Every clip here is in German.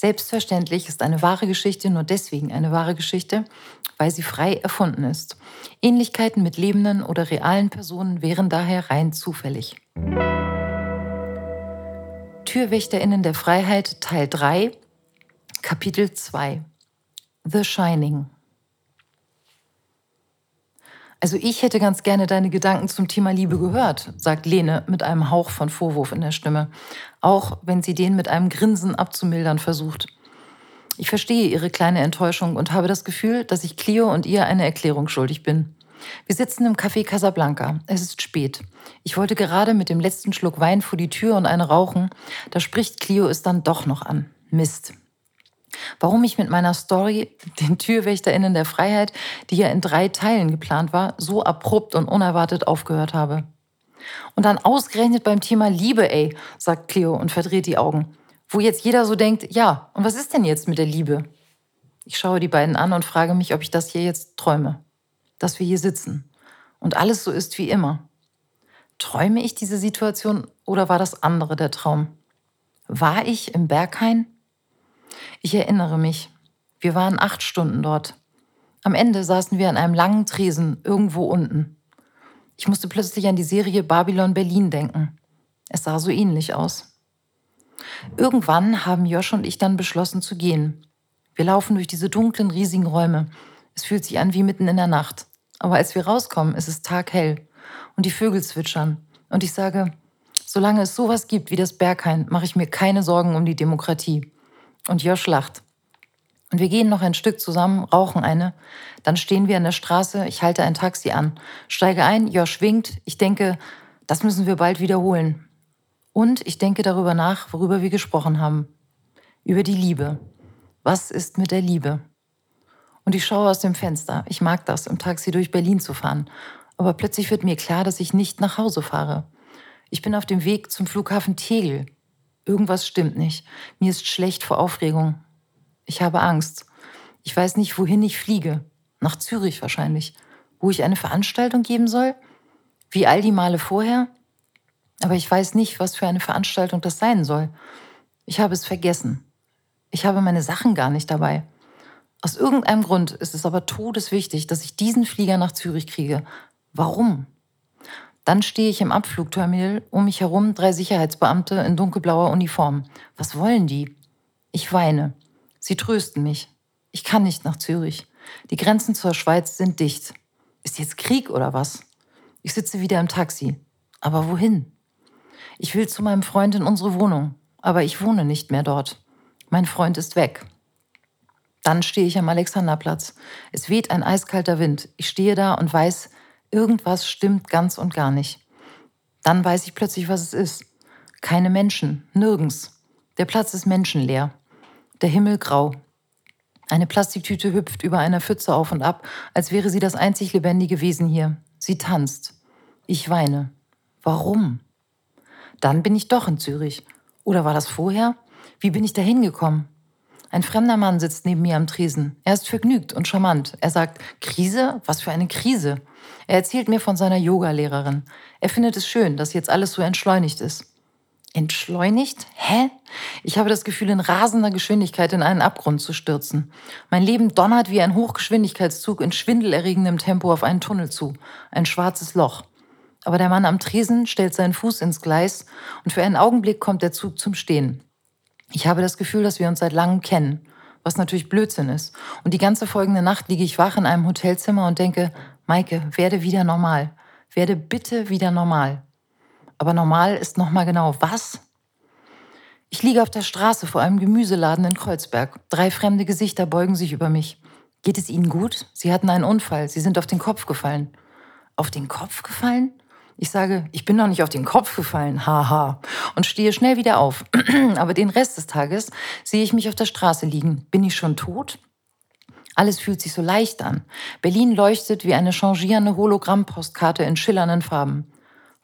Selbstverständlich ist eine wahre Geschichte nur deswegen eine wahre Geschichte, weil sie frei erfunden ist. Ähnlichkeiten mit lebenden oder realen Personen wären daher rein zufällig. Türwächterinnen der Freiheit Teil 3 Kapitel 2 The Shining also ich hätte ganz gerne deine Gedanken zum Thema Liebe gehört, sagt Lene mit einem Hauch von Vorwurf in der Stimme, auch wenn sie den mit einem Grinsen abzumildern versucht. Ich verstehe ihre kleine Enttäuschung und habe das Gefühl, dass ich Clio und ihr eine Erklärung schuldig bin. Wir sitzen im Café Casablanca. Es ist spät. Ich wollte gerade mit dem letzten Schluck Wein vor die Tür und eine rauchen. Da spricht Clio es dann doch noch an. Mist. Warum ich mit meiner Story, den TürwächterInnen der Freiheit, die ja in drei Teilen geplant war, so abrupt und unerwartet aufgehört habe. Und dann ausgerechnet beim Thema Liebe, ey, sagt Cleo und verdreht die Augen. Wo jetzt jeder so denkt, ja, und was ist denn jetzt mit der Liebe? Ich schaue die beiden an und frage mich, ob ich das hier jetzt träume. Dass wir hier sitzen. Und alles so ist wie immer. Träume ich diese Situation oder war das andere der Traum? War ich im Berghain? Ich erinnere mich. Wir waren acht Stunden dort. Am Ende saßen wir an einem langen Tresen irgendwo unten. Ich musste plötzlich an die Serie Babylon Berlin denken. Es sah so ähnlich aus. Irgendwann haben Josh und ich dann beschlossen zu gehen. Wir laufen durch diese dunklen, riesigen Räume. Es fühlt sich an wie mitten in der Nacht. Aber als wir rauskommen, ist es taghell und die Vögel zwitschern. Und ich sage, solange es sowas gibt wie das Berghain, mache ich mir keine Sorgen um die Demokratie. Und Josh lacht. Und wir gehen noch ein Stück zusammen, rauchen eine. Dann stehen wir an der Straße, ich halte ein Taxi an, steige ein, Josh winkt. Ich denke, das müssen wir bald wiederholen. Und ich denke darüber nach, worüber wir gesprochen haben. Über die Liebe. Was ist mit der Liebe? Und ich schaue aus dem Fenster. Ich mag das, im Taxi durch Berlin zu fahren. Aber plötzlich wird mir klar, dass ich nicht nach Hause fahre. Ich bin auf dem Weg zum Flughafen Tegel. Irgendwas stimmt nicht. Mir ist schlecht vor Aufregung. Ich habe Angst. Ich weiß nicht, wohin ich fliege. Nach Zürich wahrscheinlich. Wo ich eine Veranstaltung geben soll? Wie all die Male vorher? Aber ich weiß nicht, was für eine Veranstaltung das sein soll. Ich habe es vergessen. Ich habe meine Sachen gar nicht dabei. Aus irgendeinem Grund ist es aber todeswichtig, dass ich diesen Flieger nach Zürich kriege. Warum? Dann stehe ich im Abflugterminal, um mich herum drei Sicherheitsbeamte in dunkelblauer Uniform. Was wollen die? Ich weine. Sie trösten mich. Ich kann nicht nach Zürich. Die Grenzen zur Schweiz sind dicht. Ist jetzt Krieg oder was? Ich sitze wieder im Taxi. Aber wohin? Ich will zu meinem Freund in unsere Wohnung, aber ich wohne nicht mehr dort. Mein Freund ist weg. Dann stehe ich am Alexanderplatz. Es weht ein eiskalter Wind. Ich stehe da und weiß, Irgendwas stimmt ganz und gar nicht. Dann weiß ich plötzlich, was es ist. Keine Menschen, nirgends. Der Platz ist menschenleer. Der Himmel grau. Eine Plastiktüte hüpft über einer Pfütze auf und ab, als wäre sie das einzig lebendige Wesen hier. Sie tanzt. Ich weine. Warum? Dann bin ich doch in Zürich. Oder war das vorher? Wie bin ich da hingekommen? Ein fremder Mann sitzt neben mir am Tresen. Er ist vergnügt und charmant. Er sagt, Krise? Was für eine Krise? Er erzählt mir von seiner Yogalehrerin. Er findet es schön, dass jetzt alles so entschleunigt ist. Entschleunigt? Hä? Ich habe das Gefühl, in rasender Geschwindigkeit in einen Abgrund zu stürzen. Mein Leben donnert wie ein Hochgeschwindigkeitszug in schwindelerregendem Tempo auf einen Tunnel zu. Ein schwarzes Loch. Aber der Mann am Tresen stellt seinen Fuß ins Gleis und für einen Augenblick kommt der Zug zum Stehen. Ich habe das Gefühl, dass wir uns seit langem kennen, was natürlich Blödsinn ist. Und die ganze folgende Nacht liege ich wach in einem Hotelzimmer und denke, Maike, werde wieder normal. Werde bitte wieder normal. Aber normal ist nochmal genau was? Ich liege auf der Straße vor einem Gemüseladen in Kreuzberg. Drei fremde Gesichter beugen sich über mich. Geht es Ihnen gut? Sie hatten einen Unfall. Sie sind auf den Kopf gefallen. Auf den Kopf gefallen? Ich sage, ich bin noch nicht auf den Kopf gefallen, haha, und stehe schnell wieder auf. Aber den Rest des Tages sehe ich mich auf der Straße liegen. Bin ich schon tot? Alles fühlt sich so leicht an. Berlin leuchtet wie eine changierende Hologrammpostkarte in schillernden Farben.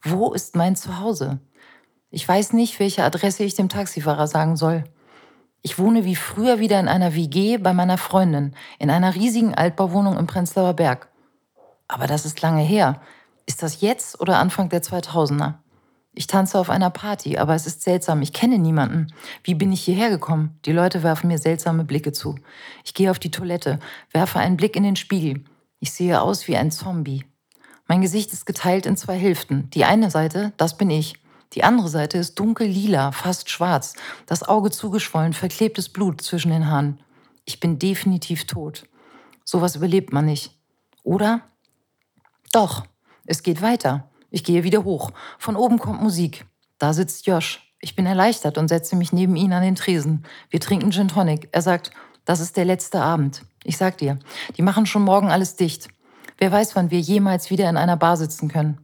Wo ist mein Zuhause? Ich weiß nicht, welche Adresse ich dem Taxifahrer sagen soll. Ich wohne wie früher wieder in einer WG bei meiner Freundin, in einer riesigen Altbauwohnung im Prenzlauer Berg. Aber das ist lange her. Ist das jetzt oder Anfang der 2000er? Ich tanze auf einer Party, aber es ist seltsam. Ich kenne niemanden. Wie bin ich hierher gekommen? Die Leute werfen mir seltsame Blicke zu. Ich gehe auf die Toilette, werfe einen Blick in den Spiegel. Ich sehe aus wie ein Zombie. Mein Gesicht ist geteilt in zwei Hälften. Die eine Seite, das bin ich. Die andere Seite ist dunkel lila, fast schwarz, das Auge zugeschwollen, verklebtes Blut zwischen den Haaren. Ich bin definitiv tot. Sowas überlebt man nicht. Oder? Doch, es geht weiter. Ich gehe wieder hoch. Von oben kommt Musik. Da sitzt Josh. Ich bin erleichtert und setze mich neben ihn an den Tresen. Wir trinken Gin Tonic. Er sagt, das ist der letzte Abend. Ich sag dir, die machen schon morgen alles dicht. Wer weiß, wann wir jemals wieder in einer Bar sitzen können.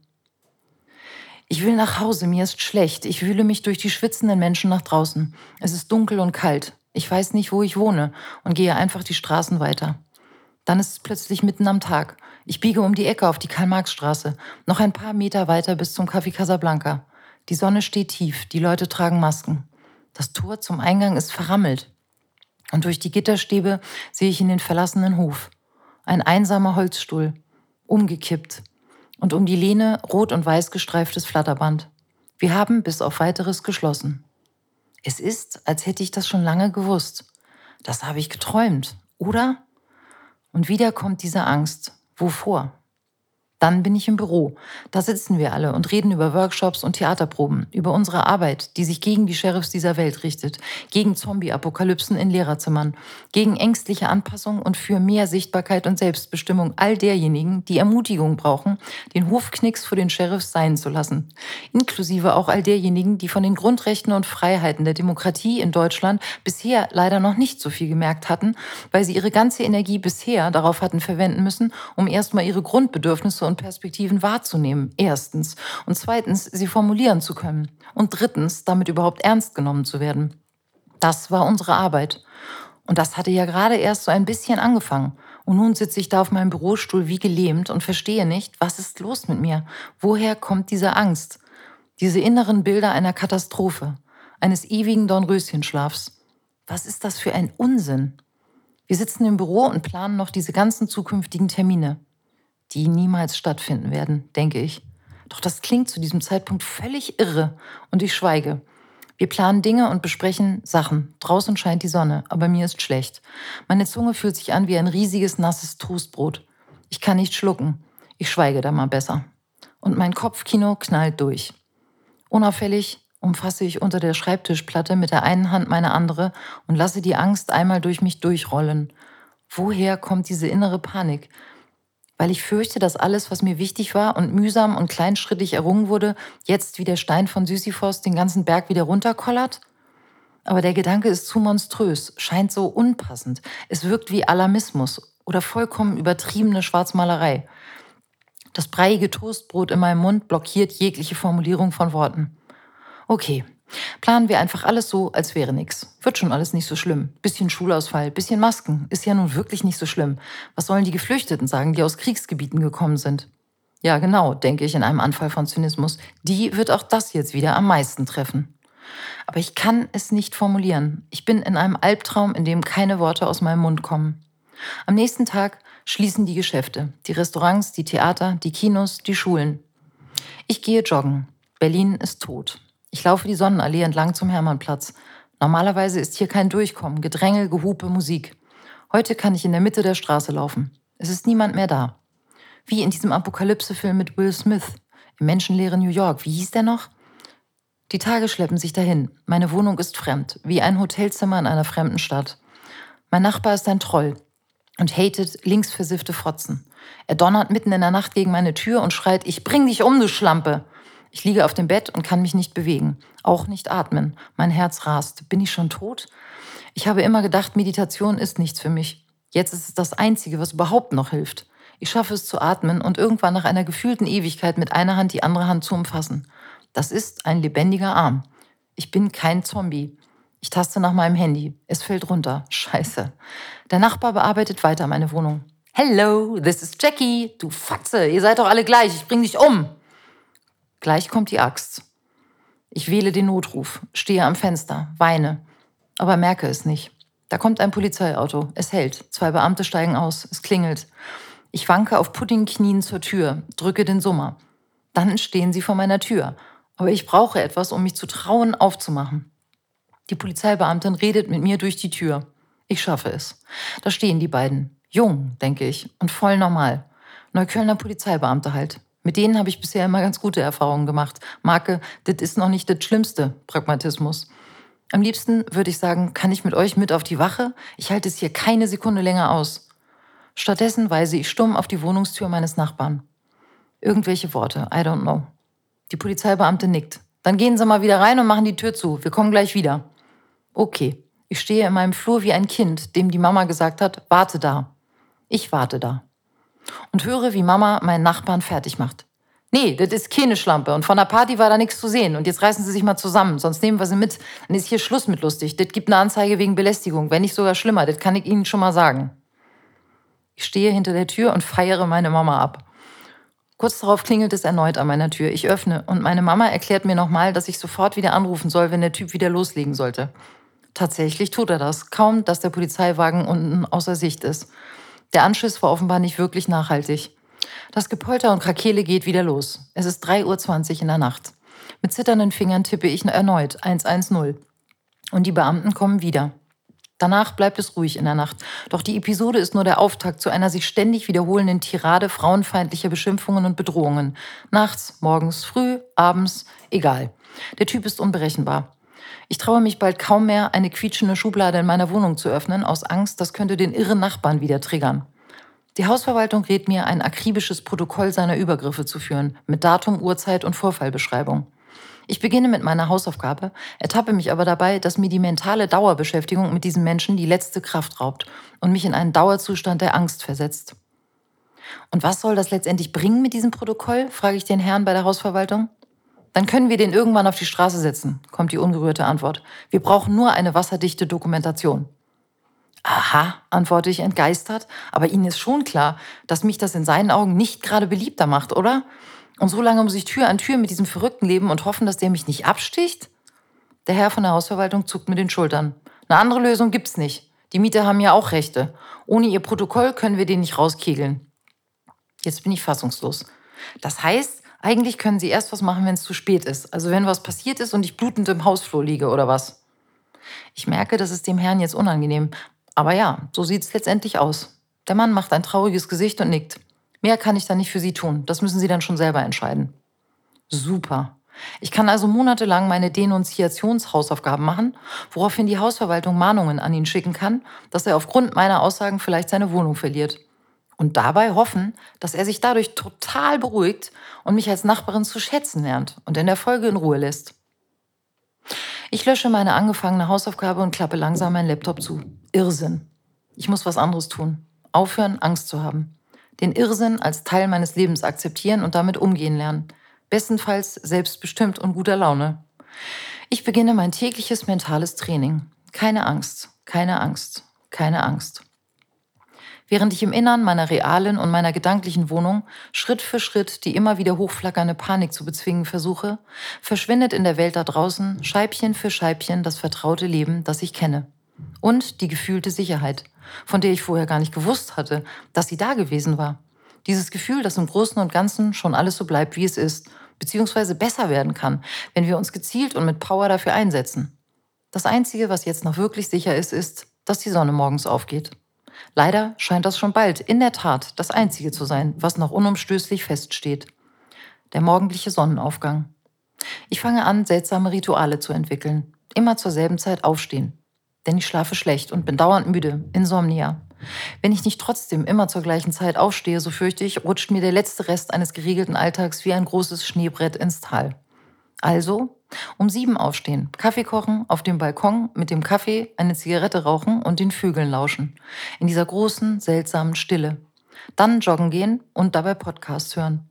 Ich will nach Hause, mir ist schlecht. Ich wühle mich durch die schwitzenden Menschen nach draußen. Es ist dunkel und kalt. Ich weiß nicht, wo ich wohne und gehe einfach die Straßen weiter. Dann ist es plötzlich mitten am Tag. Ich biege um die Ecke auf die Karl-Marx-Straße, noch ein paar Meter weiter bis zum Café Casablanca. Die Sonne steht tief, die Leute tragen Masken. Das Tor zum Eingang ist verrammelt. Und durch die Gitterstäbe sehe ich in den verlassenen Hof. Ein einsamer Holzstuhl, umgekippt. Und um die Lehne rot und weiß gestreiftes Flatterband. Wir haben bis auf weiteres geschlossen. Es ist, als hätte ich das schon lange gewusst. Das habe ich geträumt, oder? Und wieder kommt diese Angst. Wovor? Dann bin ich im Büro. Da sitzen wir alle und reden über Workshops und Theaterproben, über unsere Arbeit, die sich gegen die Sheriffs dieser Welt richtet, gegen Zombie-Apokalypsen in Lehrerzimmern, gegen ängstliche Anpassung und für mehr Sichtbarkeit und Selbstbestimmung all derjenigen, die Ermutigung brauchen, den Hofknicks vor den Sheriffs sein zu lassen. Inklusive auch all derjenigen, die von den Grundrechten und Freiheiten der Demokratie in Deutschland bisher leider noch nicht so viel gemerkt hatten, weil sie ihre ganze Energie bisher darauf hatten verwenden müssen, um erstmal ihre Grundbedürfnisse und Perspektiven wahrzunehmen, erstens. Und zweitens, sie formulieren zu können. Und drittens, damit überhaupt ernst genommen zu werden. Das war unsere Arbeit. Und das hatte ja gerade erst so ein bisschen angefangen. Und nun sitze ich da auf meinem Bürostuhl wie gelähmt und verstehe nicht, was ist los mit mir? Woher kommt diese Angst? Diese inneren Bilder einer Katastrophe, eines ewigen Dornröschenschlafs. Was ist das für ein Unsinn? Wir sitzen im Büro und planen noch diese ganzen zukünftigen Termine die niemals stattfinden werden, denke ich. Doch das klingt zu diesem Zeitpunkt völlig irre und ich schweige. Wir planen Dinge und besprechen Sachen. Draußen scheint die Sonne, aber mir ist schlecht. Meine Zunge fühlt sich an wie ein riesiges, nasses Toastbrot. Ich kann nicht schlucken. Ich schweige da mal besser. Und mein Kopfkino knallt durch. Unauffällig umfasse ich unter der Schreibtischplatte mit der einen Hand meine andere und lasse die Angst einmal durch mich durchrollen. Woher kommt diese innere Panik? Weil ich fürchte, dass alles, was mir wichtig war und mühsam und kleinschrittig errungen wurde, jetzt wie der Stein von Sisyphos den ganzen Berg wieder runterkollert? Aber der Gedanke ist zu monströs, scheint so unpassend. Es wirkt wie Alarmismus oder vollkommen übertriebene Schwarzmalerei. Das breiige Toastbrot in meinem Mund blockiert jegliche Formulierung von Worten. Okay, Planen wir einfach alles so, als wäre nichts. Wird schon alles nicht so schlimm. Bisschen Schulausfall, bisschen Masken, ist ja nun wirklich nicht so schlimm. Was sollen die Geflüchteten sagen, die aus Kriegsgebieten gekommen sind? Ja, genau, denke ich in einem Anfall von Zynismus. Die wird auch das jetzt wieder am meisten treffen. Aber ich kann es nicht formulieren. Ich bin in einem Albtraum, in dem keine Worte aus meinem Mund kommen. Am nächsten Tag schließen die Geschäfte, die Restaurants, die Theater, die Kinos, die Schulen. Ich gehe joggen. Berlin ist tot. Ich laufe die Sonnenallee entlang zum Hermannplatz. Normalerweise ist hier kein Durchkommen, Gedränge, Gehupe, Musik. Heute kann ich in der Mitte der Straße laufen. Es ist niemand mehr da. Wie in diesem Apokalypse-Film mit Will Smith im menschenleeren New York. Wie hieß der noch? Die Tage schleppen sich dahin. Meine Wohnung ist fremd, wie ein Hotelzimmer in einer fremden Stadt. Mein Nachbar ist ein Troll und hatet linksversiffte Fotzen. Er donnert mitten in der Nacht gegen meine Tür und schreit, ich bring dich um, du Schlampe. Ich liege auf dem Bett und kann mich nicht bewegen, auch nicht atmen. Mein Herz rast. Bin ich schon tot? Ich habe immer gedacht, Meditation ist nichts für mich. Jetzt ist es das Einzige, was überhaupt noch hilft. Ich schaffe es zu atmen und irgendwann nach einer gefühlten Ewigkeit mit einer Hand die andere Hand zu umfassen. Das ist ein lebendiger Arm. Ich bin kein Zombie. Ich taste nach meinem Handy. Es fällt runter. Scheiße. Der Nachbar bearbeitet weiter meine Wohnung. Hello, this is Jackie. Du Fatze, ihr seid doch alle gleich. Ich bring dich um. Gleich kommt die Axt. Ich wähle den Notruf, stehe am Fenster, weine, aber merke es nicht. Da kommt ein Polizeiauto. Es hält. Zwei Beamte steigen aus. Es klingelt. Ich wanke auf Puddingknien zur Tür, drücke den Summer. Dann stehen sie vor meiner Tür. Aber ich brauche etwas, um mich zu trauen, aufzumachen. Die Polizeibeamtin redet mit mir durch die Tür. Ich schaffe es. Da stehen die beiden. Jung, denke ich, und voll normal. Neuköllner Polizeibeamte halt. Mit denen habe ich bisher immer ganz gute Erfahrungen gemacht. Marke, das ist noch nicht das Schlimmste, Pragmatismus. Am liebsten würde ich sagen, kann ich mit euch mit auf die Wache? Ich halte es hier keine Sekunde länger aus. Stattdessen weise ich stumm auf die Wohnungstür meines Nachbarn. Irgendwelche Worte, I don't know. Die Polizeibeamte nickt. Dann gehen Sie mal wieder rein und machen die Tür zu. Wir kommen gleich wieder. Okay. Ich stehe in meinem Flur wie ein Kind, dem die Mama gesagt hat, warte da. Ich warte da. Und höre, wie Mama meinen Nachbarn fertig macht. Nee, das ist keine Schlampe und von der Party war da nichts zu sehen und jetzt reißen Sie sich mal zusammen, sonst nehmen wir sie mit. Dann ist hier Schluss mit lustig. Das gibt eine Anzeige wegen Belästigung, wenn nicht sogar schlimmer, das kann ich Ihnen schon mal sagen. Ich stehe hinter der Tür und feiere meine Mama ab. Kurz darauf klingelt es erneut an meiner Tür. Ich öffne und meine Mama erklärt mir nochmal, dass ich sofort wieder anrufen soll, wenn der Typ wieder loslegen sollte. Tatsächlich tut er das, kaum dass der Polizeiwagen unten außer Sicht ist. Der Anschiss war offenbar nicht wirklich nachhaltig. Das Gepolter und Krakele geht wieder los. Es ist 3.20 Uhr in der Nacht. Mit zitternden Fingern tippe ich erneut 110. Und die Beamten kommen wieder. Danach bleibt es ruhig in der Nacht. Doch die Episode ist nur der Auftakt zu einer sich ständig wiederholenden Tirade frauenfeindlicher Beschimpfungen und Bedrohungen. Nachts, morgens, früh, abends, egal. Der Typ ist unberechenbar. Ich traue mich bald kaum mehr, eine quietschende Schublade in meiner Wohnung zu öffnen, aus Angst, das könnte den irren Nachbarn wieder triggern. Die Hausverwaltung rät mir, ein akribisches Protokoll seiner Übergriffe zu führen, mit Datum, Uhrzeit und Vorfallbeschreibung. Ich beginne mit meiner Hausaufgabe, ertappe mich aber dabei, dass mir die mentale Dauerbeschäftigung mit diesem Menschen die letzte Kraft raubt und mich in einen Dauerzustand der Angst versetzt. Und was soll das letztendlich bringen mit diesem Protokoll? frage ich den Herrn bei der Hausverwaltung. Dann können wir den irgendwann auf die Straße setzen, kommt die ungerührte Antwort. Wir brauchen nur eine wasserdichte Dokumentation. Aha, antworte ich entgeistert, aber Ihnen ist schon klar, dass mich das in seinen Augen nicht gerade beliebter macht, oder? Und so lange muss ich Tür an Tür mit diesem Verrückten leben und hoffen, dass der mich nicht absticht? Der Herr von der Hausverwaltung zuckt mit den Schultern. Eine andere Lösung gibt's nicht. Die Mieter haben ja auch Rechte. Ohne ihr Protokoll können wir den nicht rauskegeln. Jetzt bin ich fassungslos. Das heißt, eigentlich können sie erst was machen, wenn es zu spät ist. Also wenn was passiert ist und ich blutend im Hausflur liege oder was. Ich merke, das ist dem Herrn jetzt unangenehm. Aber ja, so sieht es letztendlich aus. Der Mann macht ein trauriges Gesicht und nickt. Mehr kann ich da nicht für Sie tun. Das müssen Sie dann schon selber entscheiden. Super. Ich kann also monatelang meine Denunziationshausaufgaben machen, woraufhin die Hausverwaltung Mahnungen an ihn schicken kann, dass er aufgrund meiner Aussagen vielleicht seine Wohnung verliert und dabei hoffen, dass er sich dadurch total beruhigt und mich als Nachbarin zu schätzen lernt und in der Folge in Ruhe lässt. Ich lösche meine angefangene Hausaufgabe und klappe langsam meinen Laptop zu. Irrsinn. Ich muss was anderes tun. Aufhören, Angst zu haben. Den Irrsinn als Teil meines Lebens akzeptieren und damit umgehen lernen. Bestenfalls selbstbestimmt und guter Laune. Ich beginne mein tägliches mentales Training. Keine Angst, keine Angst, keine Angst während ich im Innern meiner realen und meiner gedanklichen Wohnung Schritt für Schritt die immer wieder hochflackernde Panik zu bezwingen versuche, verschwindet in der Welt da draußen Scheibchen für Scheibchen das vertraute Leben, das ich kenne. Und die gefühlte Sicherheit, von der ich vorher gar nicht gewusst hatte, dass sie da gewesen war. Dieses Gefühl, dass im Großen und Ganzen schon alles so bleibt, wie es ist, beziehungsweise besser werden kann, wenn wir uns gezielt und mit Power dafür einsetzen. Das Einzige, was jetzt noch wirklich sicher ist, ist, dass die Sonne morgens aufgeht. Leider scheint das schon bald in der Tat das Einzige zu sein, was noch unumstößlich feststeht. Der morgendliche Sonnenaufgang. Ich fange an, seltsame Rituale zu entwickeln. Immer zur selben Zeit aufstehen. Denn ich schlafe schlecht und bin dauernd müde, Insomnia. Wenn ich nicht trotzdem immer zur gleichen Zeit aufstehe, so fürchte ich, rutscht mir der letzte Rest eines geregelten Alltags wie ein großes Schneebrett ins Tal. Also um sieben aufstehen, Kaffee kochen, auf dem Balkon mit dem Kaffee eine Zigarette rauchen und den Vögeln lauschen. In dieser großen, seltsamen Stille. Dann joggen gehen und dabei Podcasts hören.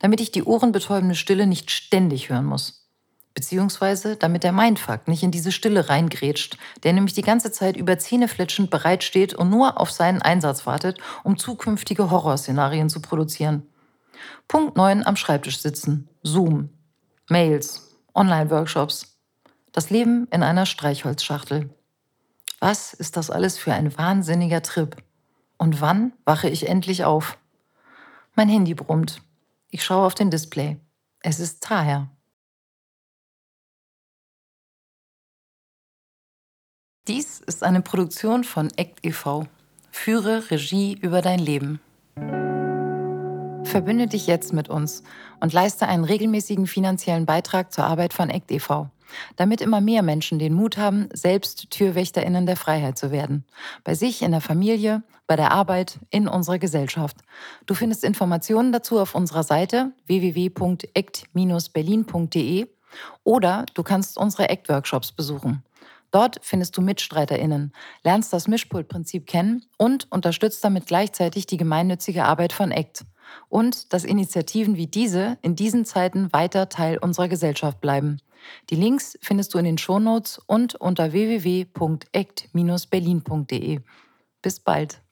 Damit ich die ohrenbetäubende Stille nicht ständig hören muss. Beziehungsweise damit der Mindfuck nicht in diese Stille reingrätscht, der nämlich die ganze Zeit über Zähne fletschend bereitsteht und nur auf seinen Einsatz wartet, um zukünftige Horrorszenarien zu produzieren. Punkt 9 am Schreibtisch sitzen. Zoom. Mails, Online-Workshops. Das Leben in einer Streichholzschachtel. Was ist das alles für ein wahnsinniger Trip? Und wann wache ich endlich auf? Mein Handy brummt. Ich schaue auf den Display. Es ist Taher. Dies ist eine Produktion von ACT e.V. Führe Regie über dein Leben. Verbünde dich jetzt mit uns und leiste einen regelmäßigen finanziellen Beitrag zur Arbeit von ACT e.V., damit immer mehr Menschen den Mut haben, selbst TürwächterInnen der Freiheit zu werden. Bei sich, in der Familie, bei der Arbeit, in unserer Gesellschaft. Du findest Informationen dazu auf unserer Seite www.act-berlin.de oder du kannst unsere ACT-Workshops besuchen. Dort findest du MitstreiterInnen, lernst das Mischpultprinzip kennen und unterstützt damit gleichzeitig die gemeinnützige Arbeit von ACT. Und dass Initiativen wie diese in diesen Zeiten weiter Teil unserer Gesellschaft bleiben. Die Links findest du in den Shownotes und unter www.act-berlin.de. Bis bald.